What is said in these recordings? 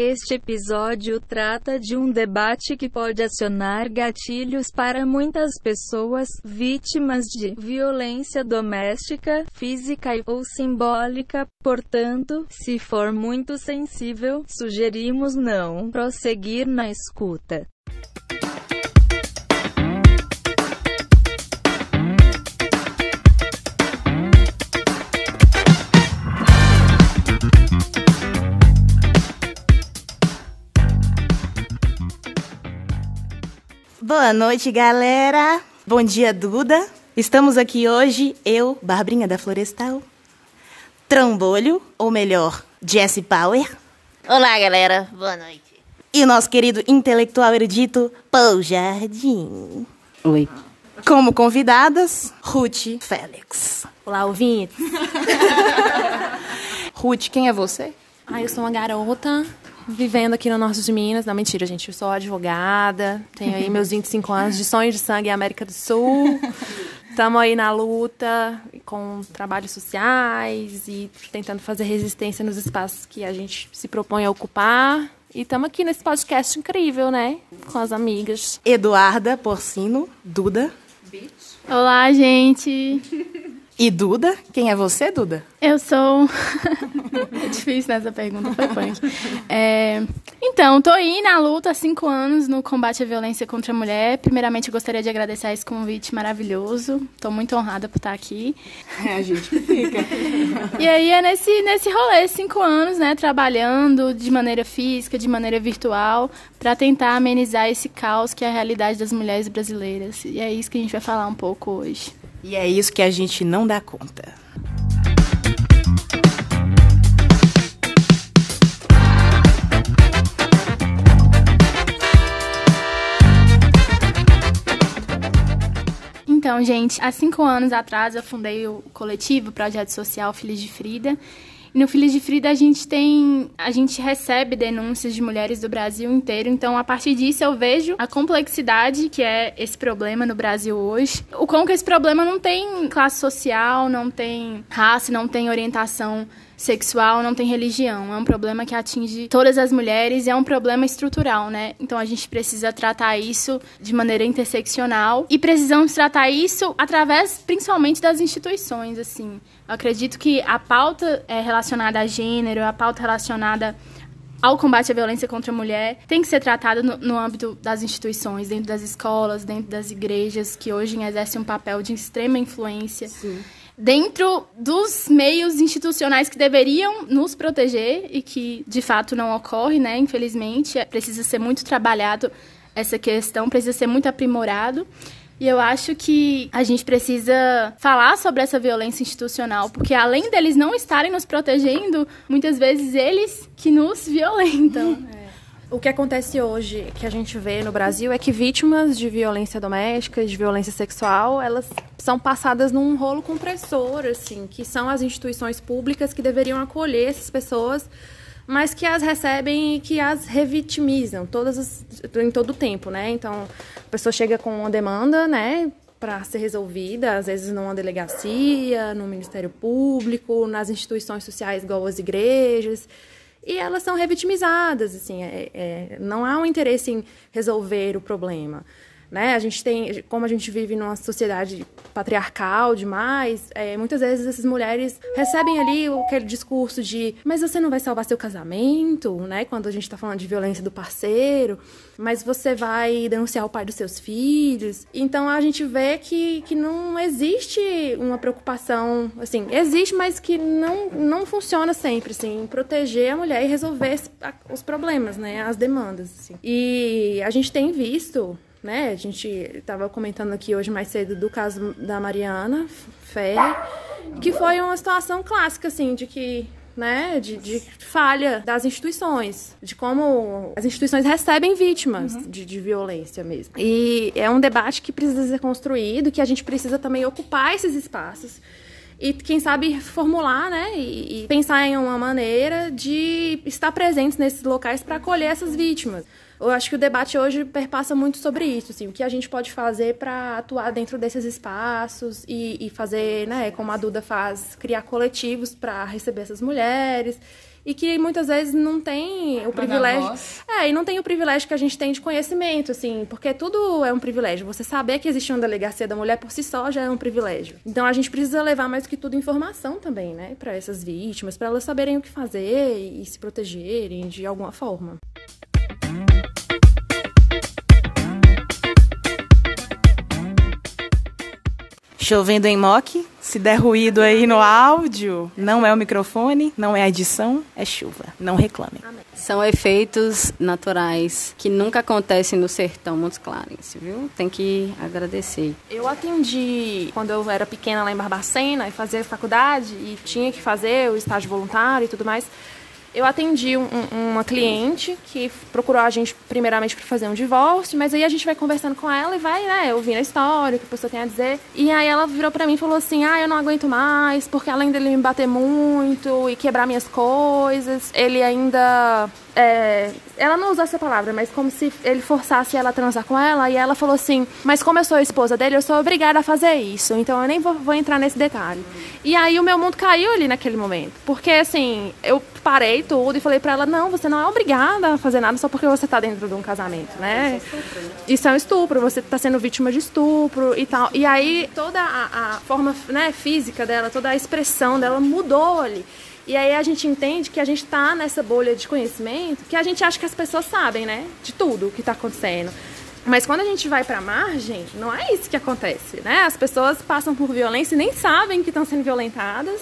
Este episódio trata de um debate que pode acionar gatilhos para muitas pessoas vítimas de violência doméstica, física ou simbólica. Portanto, se for muito sensível, sugerimos não prosseguir na escuta. Boa noite, galera. Bom dia, Duda. Estamos aqui hoje, eu, Barbrinha da Florestal, Trambolho, ou melhor, Jesse Power. Olá, galera. Boa noite. E o nosso querido intelectual erudito, Paul Jardim. Oi. Como convidadas, Ruth Félix. Olá, ouvintes. Ruth, quem é você? Ah, eu sou uma garota vivendo aqui no norte de Minas. Não, mentira, gente. Eu sou advogada. Tenho aí meus 25 anos de sonho de sangue em América do Sul. Estamos aí na luta com trabalhos sociais e tentando fazer resistência nos espaços que a gente se propõe a ocupar. E estamos aqui nesse podcast incrível, né? Com as amigas. Eduarda Porcino, Duda. Olá, gente. E Duda? Quem é você, Duda? Eu sou. é difícil nessa pergunta, foi punk. É... Então, tô aí na luta há cinco anos no combate à violência contra a mulher. Primeiramente, eu gostaria de agradecer esse convite maravilhoso. Tô muito honrada por estar aqui. É a gente que fica. E aí é nesse, nesse rolê, cinco anos, né, trabalhando de maneira física, de maneira virtual, para tentar amenizar esse caos que é a realidade das mulheres brasileiras. E é isso que a gente vai falar um pouco hoje. E é isso que a gente não dá conta. Então, gente, há cinco anos atrás eu fundei o coletivo Projeto Social Filhos de Frida. E no Filhos de Frida a gente tem, a gente recebe denúncias de mulheres do Brasil inteiro. Então, a partir disso eu vejo a complexidade que é esse problema no Brasil hoje. O como que esse problema não tem classe social, não tem raça, não tem orientação sexual, não tem religião. É um problema que atinge todas as mulheres e é um problema estrutural, né? Então a gente precisa tratar isso de maneira interseccional e precisamos tratar isso através principalmente das instituições, assim. Eu acredito que a pauta é relacionada a gênero, a pauta relacionada ao combate à violência contra a mulher tem que ser tratada no, no, âmbito das instituições, dentro das escolas, dentro das igrejas, que hoje exercem um papel de extrema influência. Sim. Dentro dos meios institucionais que deveriam nos proteger e que de fato não ocorre, né? Infelizmente, precisa ser muito trabalhado essa questão, precisa ser muito aprimorado. E eu acho que a gente precisa falar sobre essa violência institucional, porque além deles não estarem nos protegendo, muitas vezes eles que nos violentam. O que acontece hoje, que a gente vê no Brasil, é que vítimas de violência doméstica, de violência sexual, elas são passadas num rolo compressor, assim, que são as instituições públicas que deveriam acolher essas pessoas, mas que as recebem e que as revitimizam todas as, em todo o tempo, né? Então, a pessoa chega com uma demanda, né, para ser resolvida, às vezes numa delegacia, no Ministério Público, nas instituições sociais, igual as igrejas e elas são revitimizadas, assim, é, é, não há um interesse em resolver o problema. Né? A gente tem, como a gente vive numa sociedade patriarcal demais, é, muitas vezes essas mulheres recebem ali aquele discurso de mas você não vai salvar seu casamento, né? Quando a gente está falando de violência do parceiro, mas você vai denunciar o pai dos seus filhos. Então a gente vê que, que não existe uma preocupação, assim, existe, mas que não, não funciona sempre, assim, proteger a mulher e resolver os problemas, né? As demandas, assim. E a gente tem visto né? A gente estava comentando aqui hoje mais cedo do caso da Mariana Ferre, que foi uma situação clássica, assim, de que né, de, de, falha das instituições, de como as instituições recebem vítimas uhum. de, de, violência mesmo. E é um debate que precisa ser construído, que a gente precisa também ocupar esses espaços e quem sabe formular, né, e, e pensar em uma maneira de estar presentes nesses locais para acolher essas vítimas. Eu acho que o debate hoje perpassa muito sobre isso, assim, o que a gente pode fazer para atuar dentro desses espaços e, e, fazer, né, como a Duda faz, criar coletivos para receber essas mulheres e que muitas vezes não tem o privilégio. É, e não tem o privilégio que a gente tem de conhecimento, assim, porque tudo é um privilégio. Você saber que existe uma delegacia da mulher por si só já é um privilégio. Então a gente precisa levar mais que tudo informação também, né, para essas vítimas, para elas saberem o que fazer e se protegerem de alguma forma. Chovendo em mock. Se der ruído aí no áudio, não é o microfone, não é a edição, é chuva. Não reclamem. São efeitos naturais que nunca acontecem no sertão Montes Clarence, viu? Tem que agradecer. Eu atendi quando eu era pequena lá em Barbacena e fazia faculdade e tinha que fazer o estágio voluntário e tudo mais. Eu atendi um, uma cliente que procurou a gente primeiramente para fazer um divórcio, mas aí a gente vai conversando com ela e vai, né, ouvindo a história, o que a pessoa tem a dizer. E aí ela virou para mim e falou assim: "Ah, eu não aguento mais, porque além dele me bater muito e quebrar minhas coisas, ele ainda é, ela não usou essa palavra, mas como se ele forçasse ela a transar com ela, e ela falou assim: Mas como eu sou esposa dele, eu sou obrigada a fazer isso, então eu nem vou, vou entrar nesse detalhe. E aí o meu mundo caiu ali naquele momento, porque assim, eu parei tudo e falei para ela: Não, você não é obrigada a fazer nada só porque você tá dentro de um casamento, né? Isso é um estupro, você tá sendo vítima de estupro e tal. E aí toda a, a forma né, física dela, toda a expressão dela mudou ali. E aí a gente entende que a gente está nessa bolha de conhecimento que a gente acha que as pessoas sabem, né? De tudo o que está acontecendo. Mas quando a gente vai para a margem, não é isso que acontece, né? As pessoas passam por violência e nem sabem que estão sendo violentadas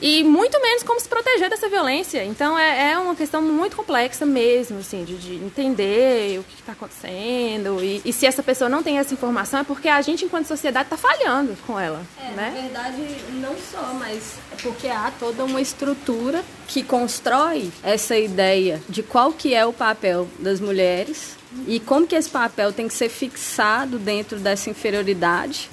e muito menos como se proteger dessa violência. Então é, é uma questão muito complexa mesmo, assim, de, de entender o que está acontecendo e, e, se essa pessoa não tem essa informação é porque a gente, enquanto sociedade, está falhando com ela. É, né? na verdade, não só, mas é porque há toda uma estrutura que constrói essa ideia de qual que é o papel das mulheres e como que esse papel tem que ser fixado dentro dessa inferioridade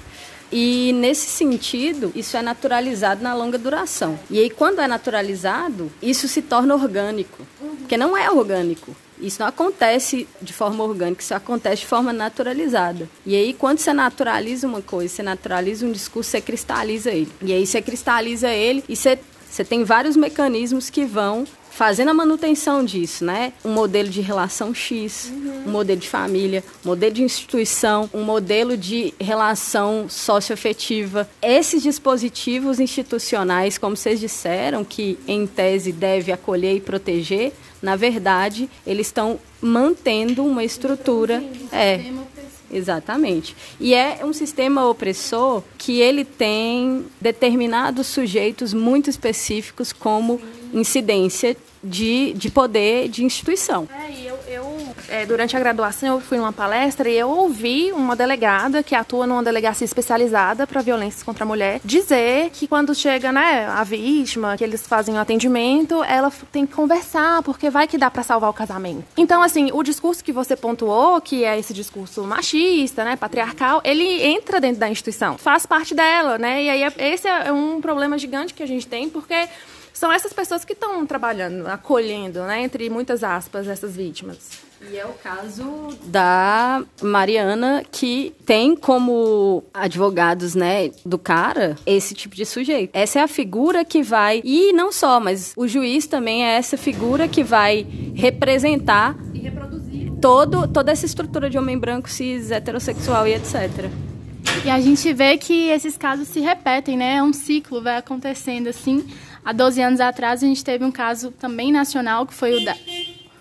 e nesse sentido, isso é naturalizado na longa duração. E aí, quando é naturalizado, isso se torna orgânico. Porque não é orgânico. Isso não acontece de forma orgânica, isso acontece de forma naturalizada. E aí, quando você naturaliza uma coisa, você naturaliza um discurso, você cristaliza ele. E aí, você cristaliza ele e você, você tem vários mecanismos que vão fazendo a manutenção disso, né? Um modelo de relação X, uhum. um modelo de família, um modelo de instituição, um modelo de relação socioafetiva. Esses dispositivos institucionais, como vocês disseram, que em tese deve acolher e proteger, na verdade, eles estão mantendo uma estrutura. É. Exatamente. E é um sistema opressor que ele tem determinados sujeitos muito específicos como incidência de, de poder de instituição. É, eu, eu é, durante a graduação, eu fui numa palestra e eu ouvi uma delegada que atua numa delegacia especializada para violências contra a mulher dizer que quando chega né, a vítima, que eles fazem o um atendimento, ela tem que conversar, porque vai que dá para salvar o casamento. Então, assim, o discurso que você pontuou, que é esse discurso machista, né, patriarcal, ele entra dentro da instituição, faz parte dela, né? E aí esse é um problema gigante que a gente tem, porque são essas pessoas que estão trabalhando, acolhendo, né, entre muitas aspas, essas vítimas. E é o caso da Mariana, que tem como advogados, né, do cara, esse tipo de sujeito. Essa é a figura que vai. E não só, mas o juiz também é essa figura que vai representar. E reproduzir. Todo, toda essa estrutura de homem branco, cis, heterossexual e etc. E a gente vê que esses casos se repetem, né? É um ciclo, vai acontecendo assim. Há 12 anos atrás, a gente teve um caso também nacional, que foi o da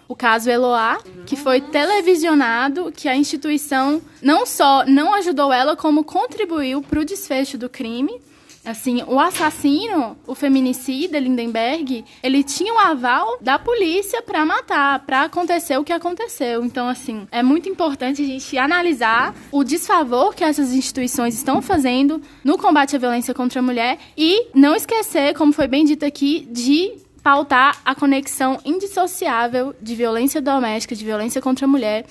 o caso Eloá, que foi televisionado, que a instituição não só não ajudou ela, como contribuiu para o desfecho do crime. Assim, o assassino, o feminicida Lindenberg, ele tinha o um aval da polícia para matar, para acontecer o que aconteceu. Então, assim, é muito importante a gente analisar o desfavor que essas instituições estão fazendo no combate à violência contra a mulher e não esquecer, como foi bem dito aqui, de pautar a conexão indissociável de violência doméstica, de violência contra a mulher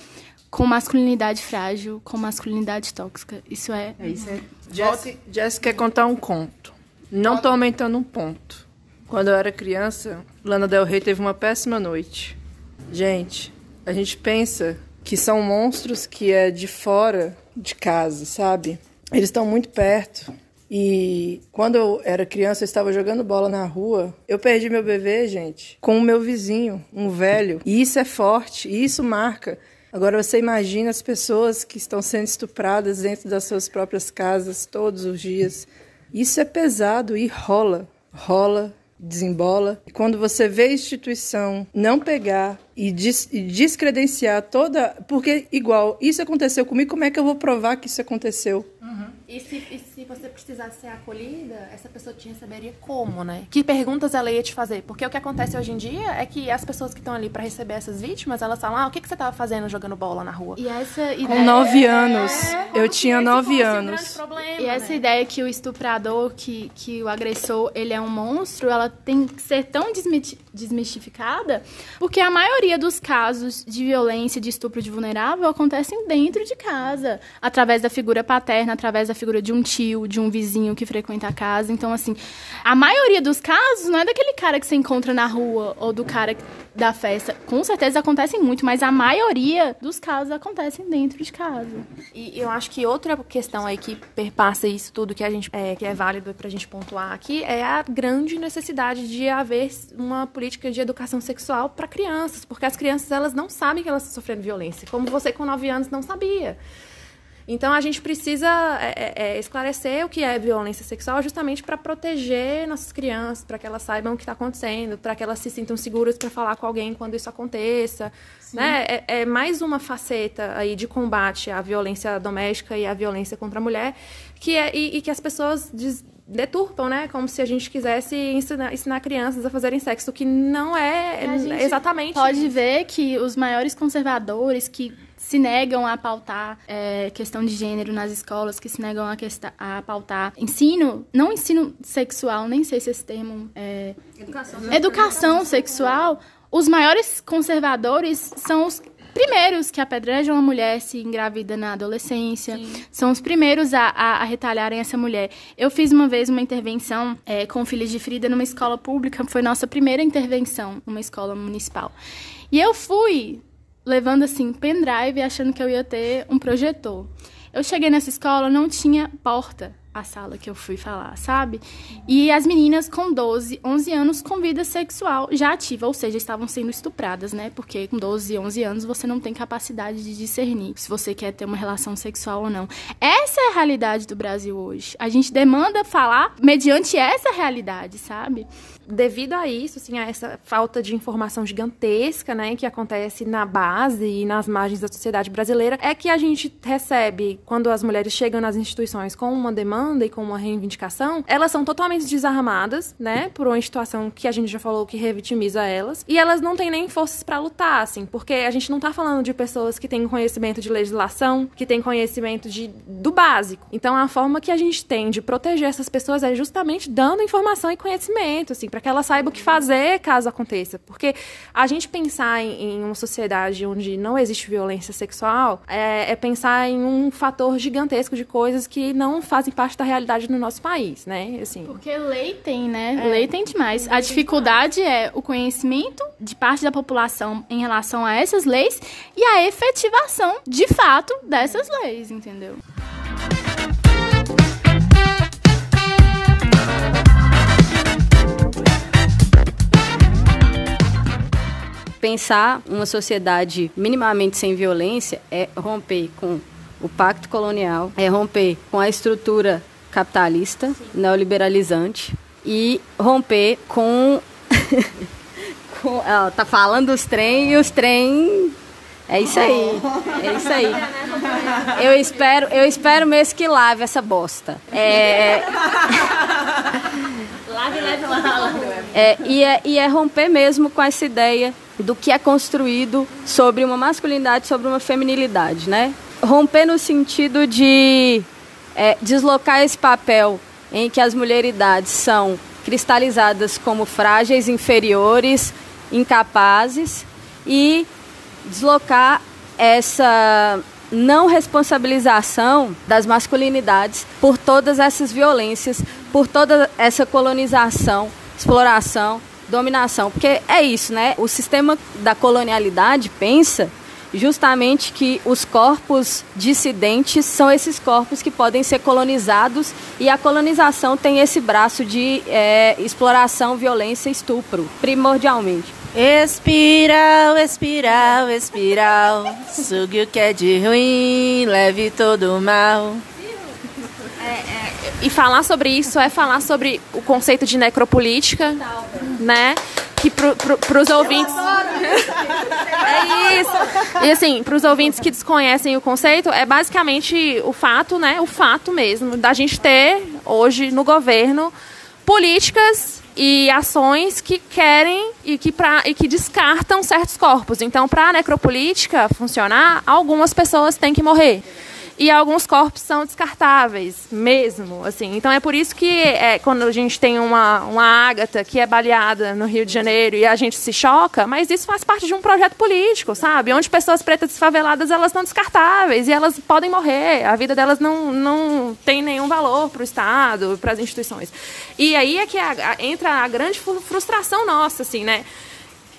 com masculinidade frágil, com masculinidade tóxica. Isso é. é isso é. Jess, Jess quer contar um conto. Não tô aumentando um ponto. Quando eu era criança, Lana Del Rey teve uma péssima noite. Gente, a gente pensa que são monstros que é de fora de casa, sabe? Eles estão muito perto. E quando eu era criança, eu estava jogando bola na rua. Eu perdi meu bebê, gente, com o meu vizinho, um velho. E isso é forte, e isso marca. Agora você imagina as pessoas que estão sendo estupradas dentro das suas próprias casas todos os dias. Isso é pesado e rola, rola, desembola. E quando você vê a instituição não pegar e, des e descredenciar toda. Porque, igual, isso aconteceu comigo, como é que eu vou provar que isso aconteceu? Uhum. E, se, e se você precisasse ser acolhida, essa pessoa te receberia como, né? Que perguntas ela ia te fazer? Porque o que acontece hoje em dia é que as pessoas que estão ali para receber essas vítimas, elas falam: ah, o que, que você estava fazendo jogando bola na rua? E essa ideia... Com nove anos. É, eu tinha nove anos. Um problema, e essa né? ideia que o estuprador, que, que o agressor, ele é um monstro, ela tem que ser tão desmistificada, porque a maioria dos casos de violência, de estupro de vulnerável acontecem dentro de casa, através da figura paterna, através da figura de um tio, de um vizinho que frequenta a casa. Então, assim, a maioria dos casos não é daquele cara que você encontra na rua ou do cara da festa. Com certeza acontecem muito, mas a maioria dos casos acontecem dentro de casa. E eu acho que outra questão aí que perpassa isso tudo que a gente é, que é válido pra gente pontuar aqui é a grande necessidade de haver uma política de educação sexual para crianças, porque as crianças elas não sabem que elas estão sofrendo violência, como você com 9 anos não sabia. Então a gente precisa é, é, é, esclarecer o que é violência sexual justamente para proteger nossas crianças, para que elas saibam o que está acontecendo, para que elas se sintam seguras para falar com alguém quando isso aconteça. Né? É, é, mais uma faceta aí de combate à violência doméstica e à violência contra a mulher que é, e, e que as pessoas diz, deturpam, né? Como se a gente quisesse ensinar, ensinar crianças a fazerem sexo, que não é exatamente. Pode ver que os maiores conservadores que se negam a pautar é, questão de gênero nas escolas, que se negam a, a pautar ensino, não ensino sexual, nem sei se esse termo é. Educação, educação sexual. Os maiores conservadores são os primeiros que apedrejam a mulher se engravida na adolescência, Sim. são os primeiros a, a, a, retalharem essa mulher. Eu fiz uma vez uma intervenção é, com filhos de Frida numa escola pública, foi nossa primeira intervenção numa escola municipal. E eu fui levando assim pendrive achando que eu ia ter um projetor. Eu cheguei nessa escola, não tinha porta a sala que eu fui falar, sabe? E as meninas com 12, 11 anos com vida sexual já ativa, ou seja, estavam sendo estupradas, né? Porque com 12, 11 anos você não tem capacidade de discernir se você quer ter uma relação sexual ou não. Essa é a realidade do Brasil hoje. A gente demanda falar mediante essa realidade, sabe? Devido a isso, assim, a essa falta de informação gigantesca, né, que acontece na base e nas margens da sociedade brasileira, é que a gente recebe, quando as mulheres chegam nas instituições com uma demanda e com uma reivindicação, elas são totalmente desarmadas, né, por uma situação que a gente já falou que revitimiza elas, e elas não têm nem forças para lutar, assim, porque a gente não tá falando de pessoas que têm conhecimento de legislação, que têm conhecimento de, do básico. Então, a forma que a gente tem de proteger essas pessoas é justamente dando informação e conhecimento, assim, para que ela saiba o que fazer caso aconteça. Porque a gente pensar em, em uma sociedade onde não existe violência sexual é, é, pensar em um fator gigantesco de coisas que não fazem parte da realidade no nosso país, né? Assim. Porque lei tem, né? É, lei tem demais. A dificuldade é o conhecimento de parte da população em relação a essas leis e a efetivação, de fato, dessas leis, entendeu? Pensar uma sociedade minimamente sem violência é romper com o pacto colonial, é romper com a estrutura capitalista, Sim. neoliberalizante e romper com, com ela tá falando os trem e os trem é isso aí. É isso aí. Eu espero, eu espero mesmo que lave essa bosta. É... Lave. É, e, é, e é romper mesmo com essa ideia do que é construído sobre uma masculinidade, sobre uma feminilidade, né? Romper no sentido de é, deslocar esse papel em que as mulheridades são cristalizadas como frágeis, inferiores, incapazes e deslocar essa não responsabilização das masculinidades por todas essas violências, por toda essa colonização, exploração dominação. Porque é isso, né? O sistema da colonialidade pensa justamente que os corpos dissidentes são esses corpos que podem ser colonizados e a colonização tem esse braço de é, exploração, violência estupro, primordialmente. Espiral, espiral, espiral, sugue o que é de ruim, leve todo o mal. E falar sobre isso é falar sobre o conceito de necropolítica, né? Que para pro, os ouvintes. é isso. E assim, para os ouvintes que desconhecem o conceito, é basicamente o fato, né? O fato mesmo, da gente ter hoje no governo políticas e ações que querem e que, pra, e que descartam certos corpos. Então, para a necropolítica funcionar, algumas pessoas têm que morrer e alguns corpos são descartáveis mesmo, assim. Então é por isso que é, quando a gente tem uma, uma ágata que é baleada no Rio de Janeiro e a gente se choca, mas isso faz parte de um projeto político, sabe? Onde pessoas pretas desfaveladas elas são descartáveis e elas podem morrer, a vida delas não, não tem nenhum valor para o Estado, para as instituições. E aí é que a, a, entra a grande frustração nossa, assim, né?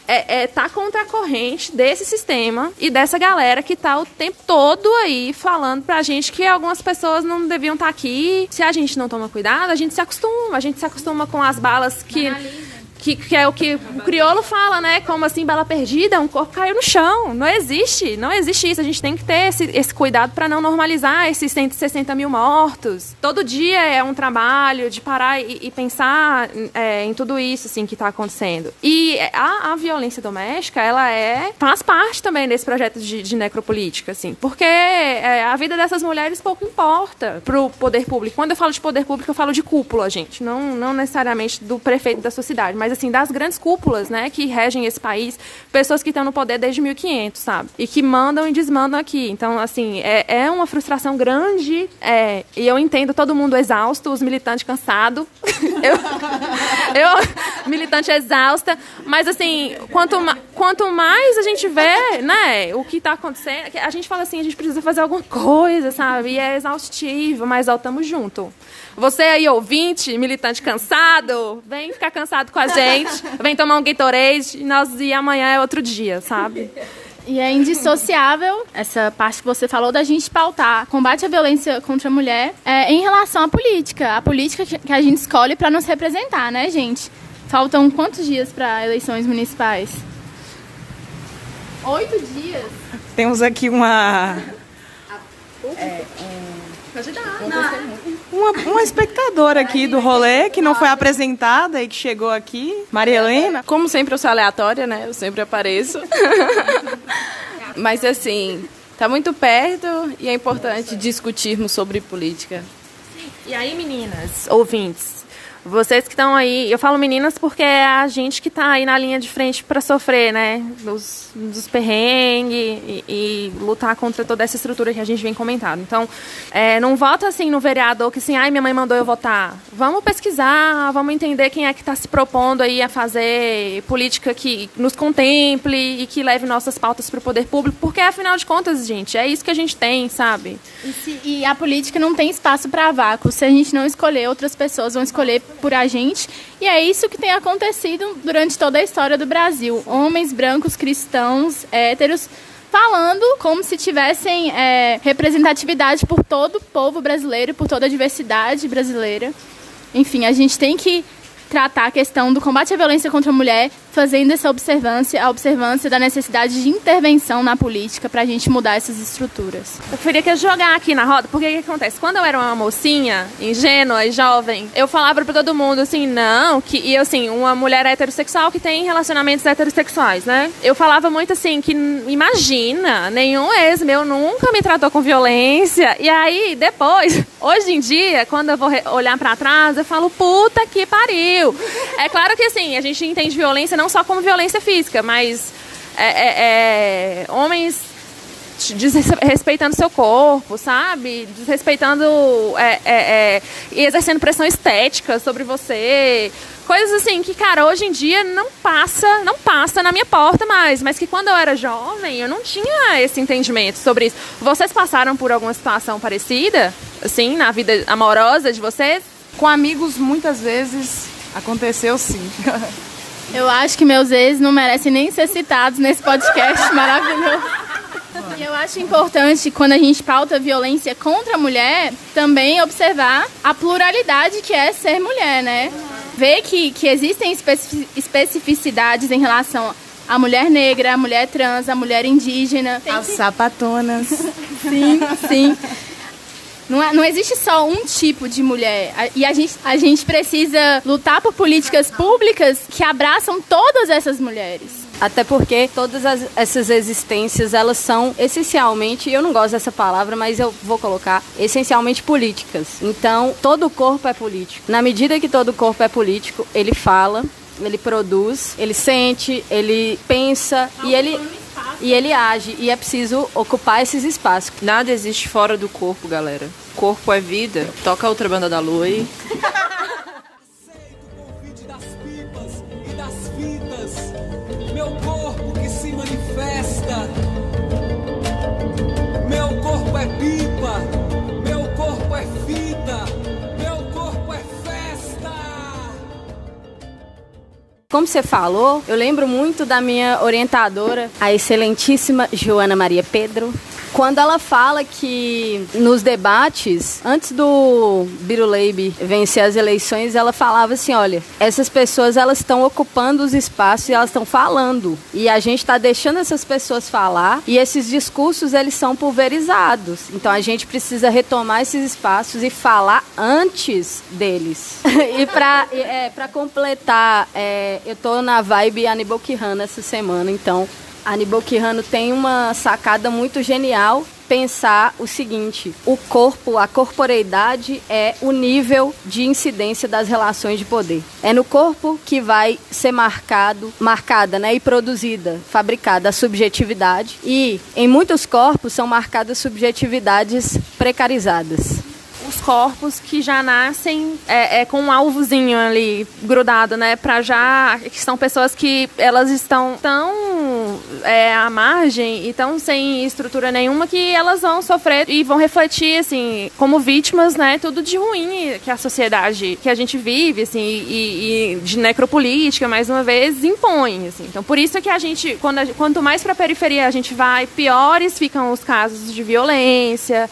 É, é tá contra a corrente desse sistema e dessa galera que tá o tempo todo aí falando pra gente que algumas pessoas não deviam estar tá aqui. Se a gente não toma cuidado, a gente se acostuma. A gente se acostuma com as balas que. Que, que, é o que o crioulo fala, né? Como assim, bala perdida, um corpo caiu no chão. Não existe, não existe isso. A gente tem que ter esse, esse cuidado para não normalizar esses 160 mil mortos. Todo dia é um trabalho de parar e, e pensar é, em tudo isso, assim, que está acontecendo. E a, a, violência doméstica, ela é faz parte também desse projeto de, de necropolítica, assim, porque é, a vida dessas mulheres pouco importa para o poder público. Quando eu falo de poder público, eu falo de cúpula, gente, não, não necessariamente do prefeito da sua cidade, mas assim, das grandes cúpulas, né, que regem esse país, pessoas que estão no poder desde 1500, sabe? E que mandam e desmandam aqui. Então, assim, é, é uma frustração grande, é, e eu entendo todo mundo exausto, os militantes cansados. eu, eu, militante exausta, mas assim, quanto, quanto mais a gente vê, né, o que está acontecendo, a gente fala assim, a gente precisa fazer alguma coisa, sabe? E é exaustivo, mas ó, tamo junto. Você aí, ouvinte, militante cansado, vem ficar cansado com a gente, vem tomar um Gatorade e, nós, e amanhã é outro dia, sabe? E é indissociável essa parte que você falou da gente pautar combate à violência contra a mulher é, em relação à política. A política que a gente escolhe para nos representar, né, gente? Faltam quantos dias para eleições municipais? Oito dias. Temos aqui uma. É, uma, uma espectadora aqui do rolê que não foi apresentada e que chegou aqui, Maria Helena. Como sempre eu sou aleatória, né? Eu sempre apareço. Mas assim, tá muito perto e é importante discutirmos sobre política. E aí, meninas, ouvintes, vocês que estão aí, eu falo meninas porque é a gente que está aí na linha de frente para sofrer, né? Dos, dos perrengues e, e, lutar contra toda essa estrutura que a gente vem comentando. Então, é, não vota assim no vereador que assim, ai, minha mãe mandou eu votar. Vamos pesquisar, vamos entender quem é que está se propondo aí a fazer política que nos contemple e que leve nossas pautas para o poder público, porque afinal de contas, gente, é isso que a gente tem, sabe? E, se, e a política não tem espaço para vácuo. Se a gente não escolher, outras pessoas vão escolher por a gente. E é isso que tem acontecido durante toda a história do Brasil. Homens brancos, cristãos, héteros, falando como se tivessem é, representatividade por todo o povo brasileiro, por toda a diversidade brasileira. Enfim, a gente tem que tratar a questão do combate à violência contra a mulher, fazendo essa observância, a observância da necessidade de intervenção na política para a gente mudar essas estruturas. Eu queria que jogar aqui na roda, porque o que acontece? Quando eu era uma mocinha, ingênua e jovem, eu falava para todo mundo assim, não, que e assim, uma mulher heterossexual que tem relacionamentos heterossexuais, né? Eu falava muito assim que imagina, nenhum ex meu nunca me tratou com violência. E aí depois, hoje em dia, quando eu vou olhar para trás, eu falo, puta que pariu é claro que assim, a gente entende violência não só como violência física, mas é, é, é, homens desrespeitando seu corpo, sabe? Desrespeitando é, é, é, e exercendo pressão estética sobre você. Coisas assim que, cara, hoje em dia não passa, não passa na minha porta mais, mas que quando eu era jovem eu não tinha esse entendimento sobre isso. Vocês passaram por alguma situação parecida, assim, na vida amorosa de vocês? Com amigos, muitas vezes, Aconteceu sim. Eu acho que meus ex não merecem nem ser citados nesse podcast maravilhoso. E eu acho importante, quando a gente pauta violência contra a mulher, também observar a pluralidade que é ser mulher, né? Ver que, que existem especificidades em relação à mulher negra, à mulher trans, à mulher indígena. As sapatonas. sim, sim. Não, é, não existe só um tipo de mulher. E a gente, a gente precisa lutar por políticas públicas que abraçam todas essas mulheres. Até porque todas as, essas existências, elas são essencialmente, eu não gosto dessa palavra, mas eu vou colocar, essencialmente políticas. Então, todo corpo é político. Na medida que todo corpo é político, ele fala, ele produz, ele sente, ele pensa e ele e ele age e é preciso ocupar esses espaços. Nada existe fora do corpo, galera. Corpo é vida. Toca a outra banda da lua aí. Meu corpo que se manifesta. Meu corpo é pipa. Como você falou, eu lembro muito da minha orientadora, a excelentíssima Joana Maria Pedro, quando ela fala que nos debates, antes do Biruleibe vencer as eleições, ela falava assim, olha, essas pessoas elas estão ocupando os espaços e elas estão falando. E a gente está deixando essas pessoas falar e esses discursos eles são pulverizados. Então a gente precisa retomar esses espaços e falar antes deles. e para é, completar, é, eu tô na vibe Anibal Quijano essa semana, então Aníbal Quirrano tem uma sacada muito genial pensar o seguinte: o corpo, a corporeidade é o nível de incidência das relações de poder. É no corpo que vai ser marcado, marcada, né, e produzida, fabricada a subjetividade e em muitos corpos são marcadas subjetividades precarizadas os corpos que já nascem é, é, com um alvozinho ali grudado, né? Para já que são pessoas que elas estão tão é, à margem e tão sem estrutura nenhuma que elas vão sofrer e vão refletir assim como vítimas, né? Tudo de ruim que a sociedade que a gente vive, assim, e, e de necropolítica mais uma vez impõe, assim. Então por isso que a gente quando a, quanto mais para a periferia a gente vai, piores ficam os casos de violência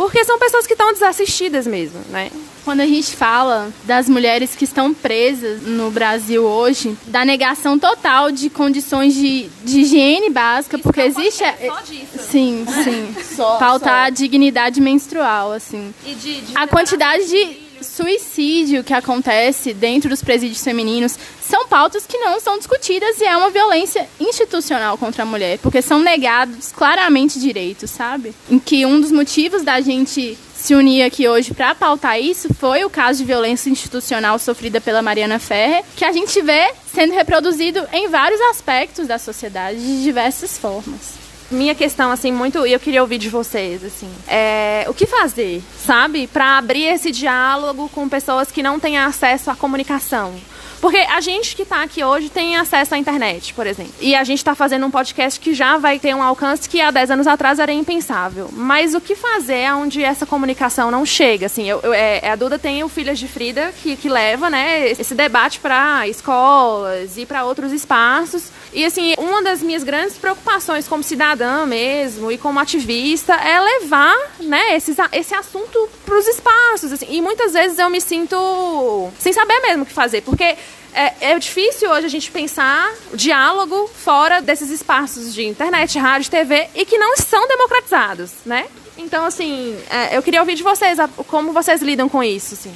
porque são pessoas que estão desassistidas mesmo, né? Quando a gente fala das mulheres que estão presas no Brasil hoje, da negação total de condições de, de higiene básica, Isso porque existe. Só disso. Sim, sim. só, Faltar só. a dignidade menstrual, assim. E de, de a quantidade de suicídio que acontece dentro dos presídios femininos são pautas que não são discutidas e é uma violência institucional contra a mulher, porque são negados claramente direitos, sabe? Em que um dos motivos da gente se unir aqui hoje para pautar isso foi o caso de violência institucional sofrida pela Mariana Ferrer, que a gente vê sendo reproduzido em vários aspectos da sociedade de diversas formas minha questão, assim, muito. E eu queria ouvir de vocês, assim. É, o que fazer, sabe? Para abrir esse diálogo com pessoas que não têm acesso à comunicação. Porque a gente que está aqui hoje tem acesso à internet, por exemplo. E a gente está fazendo um podcast que já vai ter um alcance que há 10 anos atrás era impensável. Mas o que fazer onde essa comunicação não chega? Assim, eu, eu é, a Duda tem o Filhas de Frida que, que leva né, esse debate para escolas e para outros espaços. E assim, uma das minhas grandes preocupações como cidadã mesmo e como ativista é levar né, esse esse assunto para os espaços. Assim. E muitas vezes eu me sinto sem saber mesmo o que fazer, porque é, é, difícil hoje a gente pensar o diálogo fora desses espaços de internet, rádio, TV e que não são democratizados, né? Então, assim, é, eu queria ouvir de vocês como vocês lidam com isso, assim.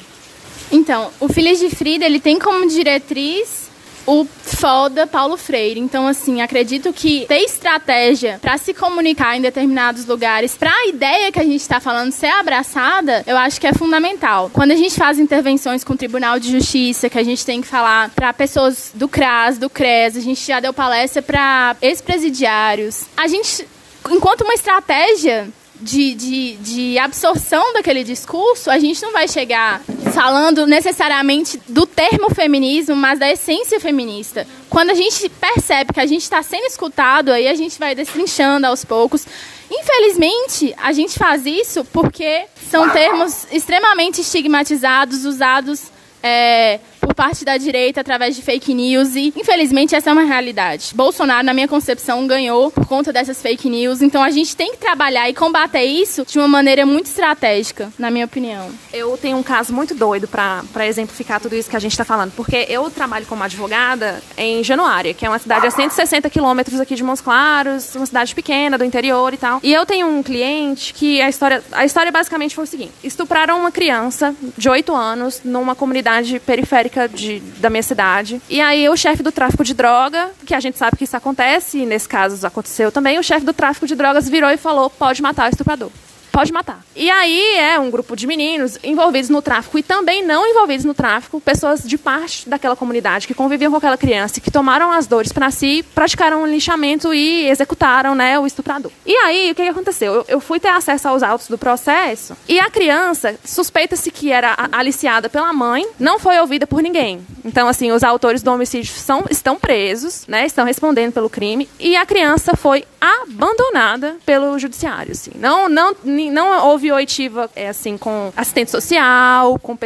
Então, o Filhas de Frida, ele tem como diretriz o foda Paulo Freire. Então, assim, acredito que ter estratégia para se comunicar em determinados lugares, para a ideia que a gente está falando ser abraçada, eu acho que é fundamental. Quando a gente faz intervenções com o Tribunal de Justiça, que a gente tem que falar para pessoas do CRAS, do CRES, a gente já deu palestra para ex-presidiários. A gente, enquanto uma estratégia de, de, de absorção daquele discurso, a gente não vai chegar falando necessariamente do termo feminismo, mas da essência feminista. Quando a gente percebe que a gente está sendo escutado, aí a gente vai destrinchando aos poucos. Infelizmente, a gente faz isso porque são termos extremamente estigmatizados, usados é, parte da direita através de fake news e, infelizmente, essa é uma realidade. Bolsonaro, na minha concepção, ganhou por conta dessas fake news. Então a gente tem que trabalhar e combater isso de uma maneira muito estratégica, na minha opinião. Eu tenho um caso muito doido para exemplificar tudo isso que a gente está falando, porque eu trabalho como advogada em Januária, que é uma cidade a 160 quilômetros aqui de Montes Claros, uma cidade pequena do interior e tal. E eu tenho um cliente que a história, a história basicamente foi o seguinte: estupraram uma criança de 8 anos numa comunidade periférica de, da minha cidade. E aí o chefe do tráfico de droga, que a gente sabe que isso acontece, e nesse caso aconteceu também, o chefe do tráfico de drogas virou e falou: pode matar o estuprador pode matar. E aí é um grupo de meninos envolvidos no tráfico e também não envolvidos no tráfico, pessoas de parte daquela comunidade que conviviam com aquela criança que tomaram as dores para si, praticaram um lixamento e executaram, né, o estuprador. E aí, o que, que aconteceu? Eu, eu, fui ter acesso aos autos do processo e a criança suspeita-se que era aliciada pela mãe, não foi ouvida por ninguém. Então, assim, os autores do homicídio são, estão presos, né, estão respondendo pelo crime e a criança foi abandonada pelo judiciário, assim. Não, não não houve oitiva é, assim com assistente social, com,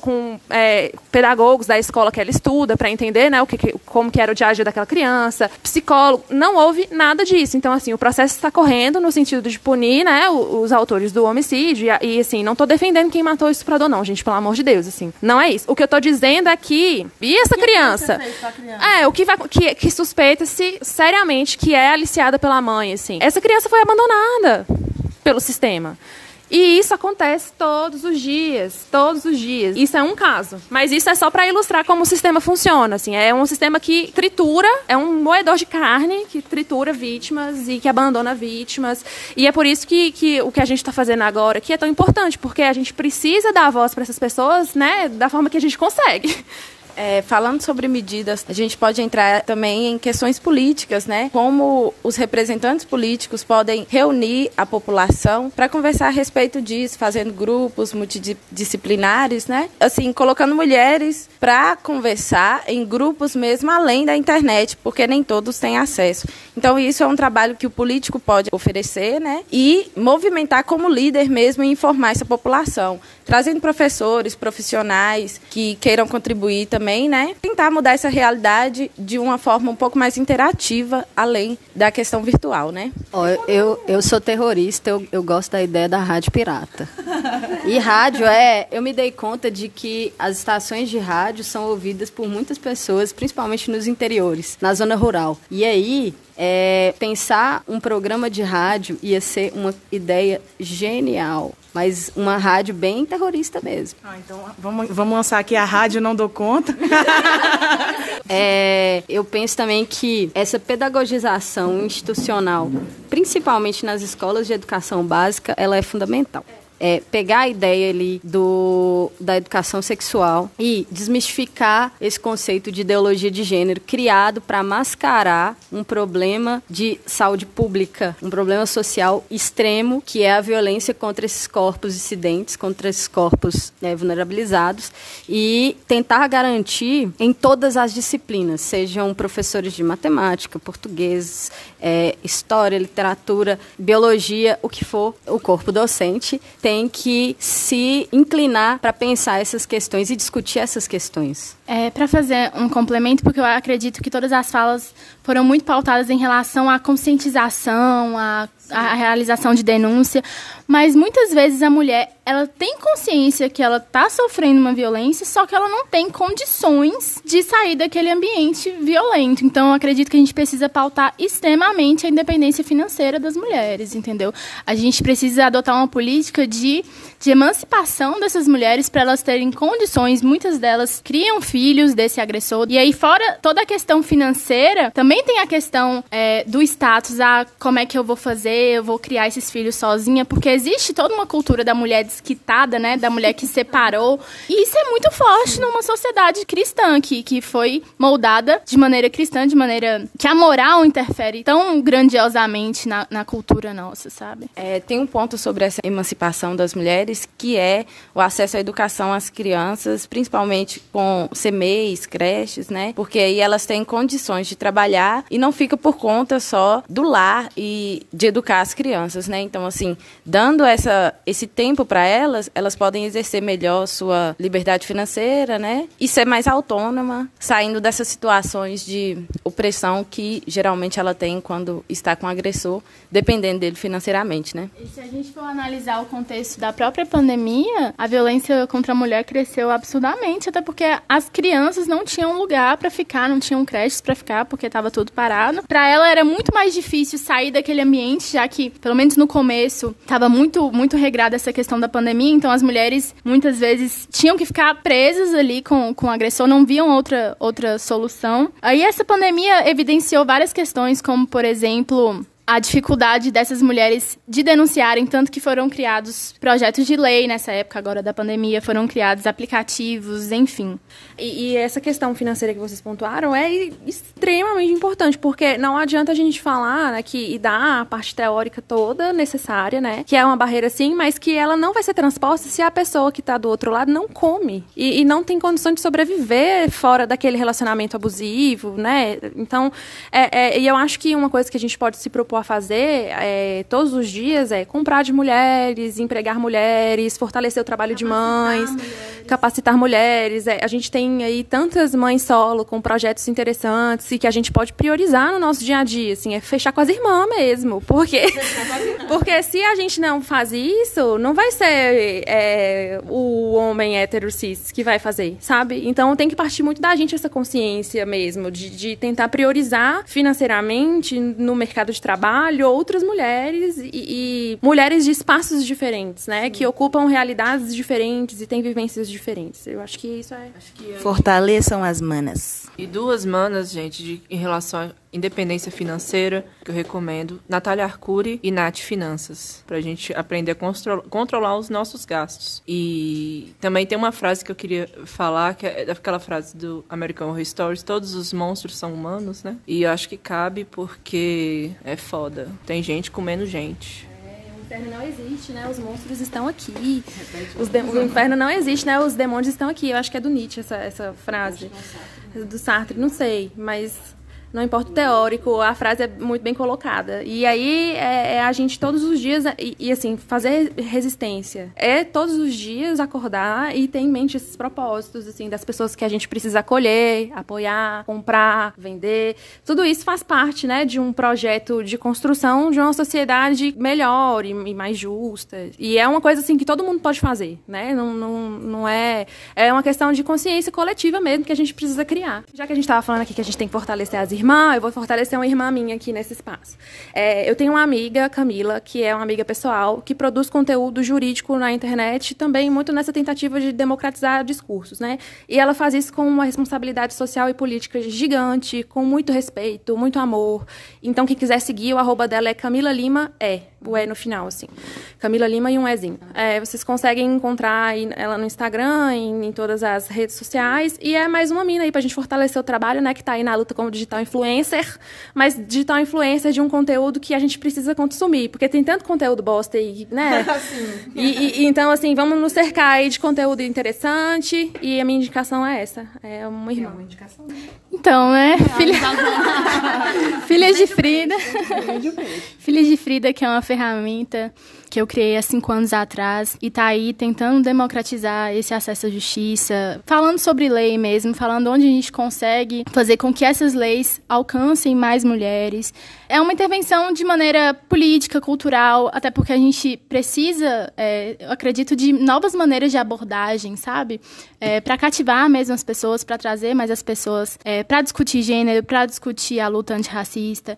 com é, pedagogos da escola que ela estuda para entender, né, o que, como que era o dia a dia daquela criança, psicólogo, não houve nada disso. Então assim, o processo está correndo no sentido de punir, né, os, autores do homicídio e, e assim, não estou defendendo quem matou o estuprador não, gente, pelo amor de Deus, assim. Não é isso. O que eu estou dizendo é que e essa criança? criança? É, o que vai que, que suspeita-se seriamente que é aliciada pela mãe, assim. Essa criança foi abandonada pelo sistema. E isso acontece todos os dias, todos os dias. Isso é um caso, mas isso é só para ilustrar como o sistema funciona. Assim, é um sistema que tritura, é um moedor de carne que tritura vítimas e que abandona vítimas. E é por isso que, que o que a gente está fazendo agora aqui é tão importante, porque a gente precisa dar voz para essas pessoas, né, da forma que a gente consegue. É, falando sobre medidas, a gente pode entrar também em questões políticas, né? Como os representantes políticos podem reunir a população para conversar a respeito disso, fazendo grupos multidisciplinares, né? Assim, colocando mulheres para conversar em grupos mesmo além da internet, porque nem todos têm acesso. Então, isso é um trabalho que o político pode oferecer, né? E movimentar como líder mesmo e informar essa população, trazendo professores, profissionais que queiram contribuir também também, né? Tentar mudar essa realidade de uma forma um pouco mais interativa, além da questão virtual, né? Oh, eu, eu sou terrorista, eu, eu gosto da ideia da rádio pirata. E rádio é. Eu me dei conta de que as estações de rádio são ouvidas por muitas pessoas, principalmente nos interiores, na zona rural. E aí, é, pensar um programa de rádio ia ser uma ideia genial. Mas uma rádio bem terrorista mesmo. Ah, então vamos, vamos lançar aqui a rádio Não Dou Conta. é, eu penso também que essa pedagogização institucional, principalmente nas escolas de educação básica, ela é fundamental é, pegar a ideia ali do, da educação sexual e desmistificar esse conceito de ideologia de gênero criado para mascarar um problema de saúde pública, um problema social extremo, que é a violência contra esses corpos dissidentes, contra esses corpos né, vulnerabilizados, e tentar garantir em todas as disciplinas, sejam professores de matemática, português, é, história, literatura, biologia, o que for, o corpo docente tem tem que se inclinar para pensar essas questões e discutir essas questões. É, para fazer um complemento, porque eu acredito que todas as falas foram muito pautadas em relação à conscientização, à, à realização de denúncia, mas muitas vezes a mulher ela tem consciência que ela está sofrendo uma violência, só que ela não tem condições de sair daquele ambiente violento. Então, eu acredito que a gente precisa pautar extremamente a independência financeira das mulheres, entendeu? A gente precisa adotar uma política de, de emancipação dessas mulheres para elas terem condições. Muitas delas criam filhos desse agressor. E aí, fora toda a questão financeira, também tem a questão é, do status, ah, como é que eu vou fazer, eu vou criar esses filhos sozinha, porque existe toda uma cultura da mulher desquitada, né? Da mulher que separou. E isso é muito forte numa sociedade cristã, que, que foi moldada de maneira cristã, de maneira que a moral interfere tão grandiosamente na, na cultura nossa, sabe? É, tem um ponto sobre essa emancipação das mulheres, que é o acesso à educação às crianças, principalmente com CMEs, creches, né? Porque aí elas têm condições de trabalhar e não fica por conta só do lar e de educar as crianças, né? Então, assim, dando essa, esse tempo para elas, elas podem exercer melhor sua liberdade financeira, né? E ser mais autônoma, saindo dessas situações de opressão que geralmente ela tem quando está com o agressor, dependendo dele financeiramente, né? E se a gente for analisar o contexto da própria pandemia, a violência contra a mulher cresceu absurdamente, até porque as crianças não tinham lugar para ficar, não tinham creches para ficar, porque estava tudo parado. Para ela era muito mais difícil sair daquele ambiente, já que, pelo menos no começo, estava muito, muito regrada essa questão da pandemia, então as mulheres muitas vezes tinham que ficar presas ali com, com o agressor, não viam outra, outra solução. Aí essa pandemia evidenciou várias questões, como, por exemplo, a dificuldade dessas mulheres de denunciarem, tanto que foram criados projetos de lei nessa época agora da pandemia, foram criados aplicativos, enfim. E, e, essa questão financeira que vocês pontuaram é extremamente importante, porque não adianta a gente falar né, que e dar a parte teórica toda necessária, né? Que é uma barreira sim, mas que ela não vai ser transposta se a pessoa que está do outro lado não come e, e não tem condição de sobreviver fora daquele relacionamento abusivo, né? Então, é, é, e eu acho que uma coisa que a gente pode se propor a fazer é, todos os dias é comprar de mulheres, empregar mulheres, fortalecer o trabalho capacitar de mães, mulheres. capacitar mulheres. É, a gente tem aí tantas mães solo com projetos interessantes e que a gente pode priorizar no nosso dia a dia, assim, é fechar com as irmãs mesmo, porque porque se a gente não faz isso, não vai ser é, o homem hétero cis que vai fazer, sabe? Então tem que partir muito da gente essa consciência mesmo de, de tentar priorizar financeiramente no mercado de trabalho trabalho outras mulheres e, e mulheres de espaços diferentes, né? Sim. Que ocupam realidades diferentes e têm vivências diferentes. Eu acho que isso é. Que é... Fortaleçam as manas. E duas manas, gente, de, em relação independência financeira, que eu recomendo, Natália Arcuri e Nath Finanças, pra gente aprender a controlar os nossos gastos. E também tem uma frase que eu queria falar, que é aquela frase do American Horror Stories, todos os monstros são humanos, né? E eu acho que cabe porque é foda. Tem gente comendo gente é, o inferno não existe, né? Os monstros estão aqui. Os de... O inferno não existe, né? Os demônios estão aqui. Eu acho que é do Nietzsche essa, essa frase do Sartre, não sei, mas não importa o teórico, a frase é muito bem colocada. E aí é, é a gente todos os dias, e, e, assim, fazer resistência. É todos os dias acordar e ter em mente esses propósitos, assim, das pessoas que a gente precisa acolher, apoiar, comprar, vender. Tudo isso faz parte, né, de um projeto de construção de uma sociedade melhor e, e mais justa. E é uma coisa, assim, que todo mundo pode fazer, né? Não, não, não é... É uma questão de consciência coletiva mesmo que a gente precisa criar. Já que a gente estava falando aqui que a gente tem que fortalecer as irmã, eu vou fortalecer uma irmã minha aqui nesse espaço. É, eu tenho uma amiga, Camila, que é uma amiga pessoal, que produz conteúdo jurídico na internet, também muito nessa tentativa de democratizar discursos, né? E ela faz isso com uma responsabilidade social e política gigante, com muito respeito, muito amor. Então, quem quiser seguir, o arroba dela é Camila Lima, é, o é no final, assim. Camila Lima e um Ezinho. É, vocês conseguem encontrar ela no Instagram, em, em, todas as redes sociais, e é mais uma mina aí pra gente fortalecer o trabalho, né, que tá aí na luta como digital influencer, mas digital influencer de um conteúdo que a gente precisa consumir, porque tem tanto conteúdo bosta aí, né? e, e, então, assim, vamos nos cercar aí de conteúdo interessante, e a minha indicação é essa, é uma irmã. É uma indicação. Então, né, filha... Filhas de Frida. Filhas de Frida, que é uma ferramenta que eu criei há cinco anos atrás e está aí tentando democratizar esse acesso à justiça, falando sobre lei mesmo, falando onde a gente consegue fazer com que essas leis alcancem mais mulheres. É uma intervenção de maneira política, cultural, até porque a gente precisa, é, eu acredito, de novas maneiras de abordagem, sabe? É, para cativar mesmo as pessoas, para trazer mais as pessoas, é, para discutir gênero, para discutir a luta antirracista.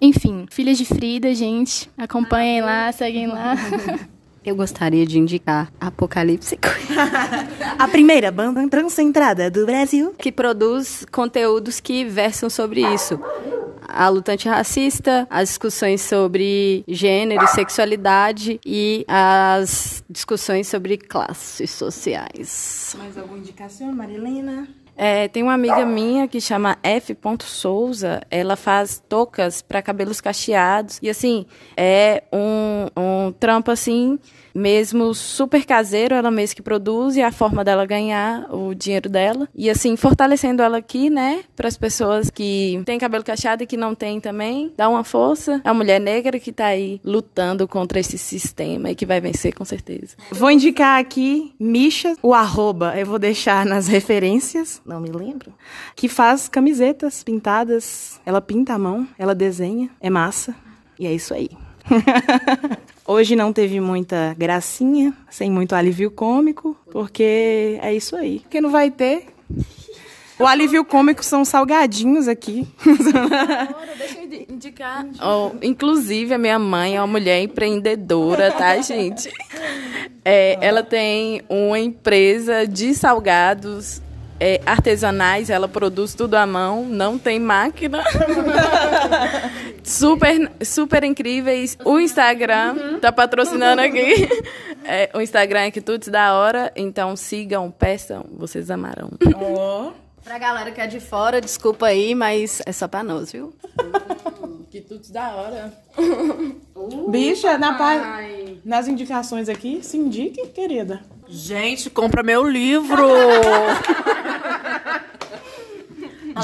Enfim, Filhas de Frida, gente, acompanhem lá, seguem lá. Eu gostaria de indicar Apocalipse A primeira banda transcentrada do Brasil que produz conteúdos que versam sobre isso. A luta antirracista, as discussões sobre gênero, sexualidade e as discussões sobre classes sociais. Mais alguma indicação, Marilena? É, tem uma amiga minha que chama F. Souza, ela faz toucas para cabelos cacheados. E assim, é um, um trampo assim mesmo super caseiro, ela mesma que produz e a forma dela ganhar o dinheiro dela. E assim, fortalecendo ela aqui, né, para as pessoas que têm cabelo cacheado e que não têm também, dá uma força. A mulher negra que tá aí lutando contra esse sistema e que vai vencer com certeza. Vou indicar aqui Misha, o arroba, eu vou deixar nas referências, não me lembro, que faz camisetas pintadas, ela pinta a mão, ela desenha, é massa. E é isso aí. Hoje não teve muita gracinha, sem muito alívio cômico, porque é isso aí. Porque não vai ter. O alívio cômico são salgadinhos aqui. Deixa eu indicar. Oh, inclusive, a minha mãe é uma mulher empreendedora, tá, gente? É, ela tem uma empresa de salgados é, artesanais, ela produz tudo à mão, não tem máquina. super, super incríveis. O Instagram uhum. tá patrocinando aqui. É, o Instagram é Quitudes da Hora, então sigam, peçam, vocês amarão. Oh. Pra galera que é de fora, desculpa aí, mas é só pra nós, viu? Quitudes da Hora. Uh, Bicha, na par... nas indicações aqui, se indique, querida. Gente, compra meu livro!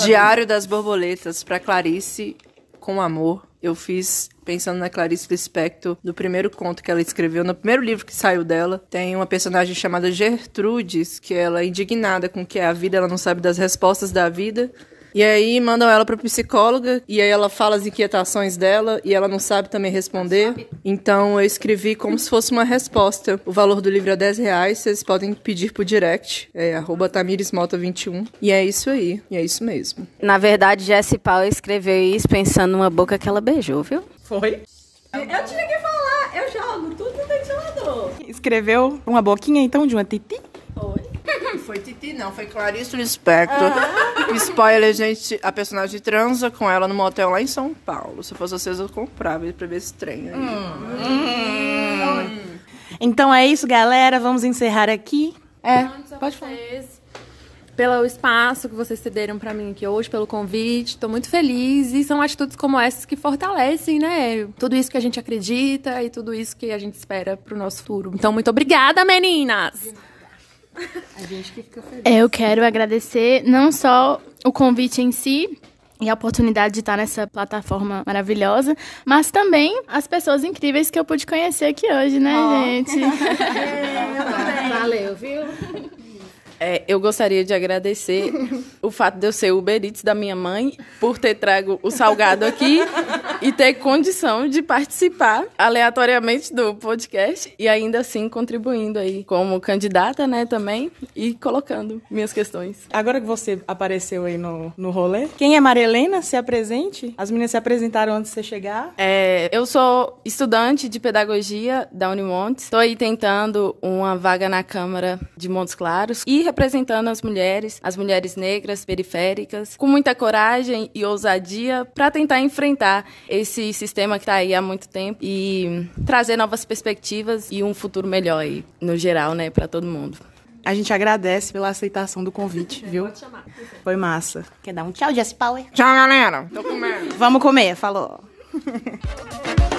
Diário das Borboletas, para Clarice, com amor. Eu fiz pensando na Clarice Lispector, do primeiro conto que ela escreveu, no primeiro livro que saiu dela. Tem uma personagem chamada Gertrudes, que ela é indignada com o que é a vida, ela não sabe das respostas da vida. E aí mandam ela pra psicóloga, e aí ela fala as inquietações dela, e ela não sabe também responder. Então eu escrevi como se fosse uma resposta. O valor do livro é 10 reais, vocês podem pedir por direct, é arroba tamiresmota21. E é isso aí, e é isso mesmo. Na verdade, Jessie Paul escreveu isso pensando numa boca que ela beijou, viu? Foi? Eu tinha que falar, eu jogo tudo no ventilador. Escreveu uma boquinha então de uma titi? Foi. Titi, não, foi Clarice Lispector. Ah. Spoiler, gente, a personagem transa com ela no motel lá em São Paulo. Se fosse vocês, eu comprava pra ver esse trem aí. Hum. Hum. Então é isso, galera. Vamos encerrar aqui. É, pode falar pelo espaço que vocês cederam para mim aqui hoje, pelo convite. Estou muito feliz e são atitudes como essas que fortalecem, né? Tudo isso que a gente acredita e tudo isso que a gente espera para o nosso futuro. Então, muito obrigada, meninas! A gente que fica feliz. Eu quero agradecer não só o convite em si, e a oportunidade de estar nessa plataforma maravilhosa, mas também as pessoas incríveis que eu pude conhecer aqui hoje, né, oh. gente? É, Valeu, viu? É, eu gostaria de agradecer o fato de eu ser Uber Eats da minha mãe por ter trago o salgado aqui e ter condição de participar aleatoriamente do podcast e ainda assim contribuindo aí como candidata, né, também e colocando minhas questões. Agora que você apareceu aí no, no rolê, quem é Marilena? Se apresente. As meninas se apresentaram antes de você chegar. É, eu sou estudante de pedagogia da Unimontes. Estou aí tentando uma vaga na Câmara de Montes Claros e representando as mulheres, as mulheres negras periféricas, com muita coragem e ousadia para tentar enfrentar esse sistema que está aí há muito tempo e trazer novas perspectivas e um futuro melhor aí, no geral, né, para todo mundo. A gente agradece pela aceitação do convite, viu? Foi massa. Quer dar um tchau, Jess Power? Tchau, galera. Tô comendo. Vamos comer, falou.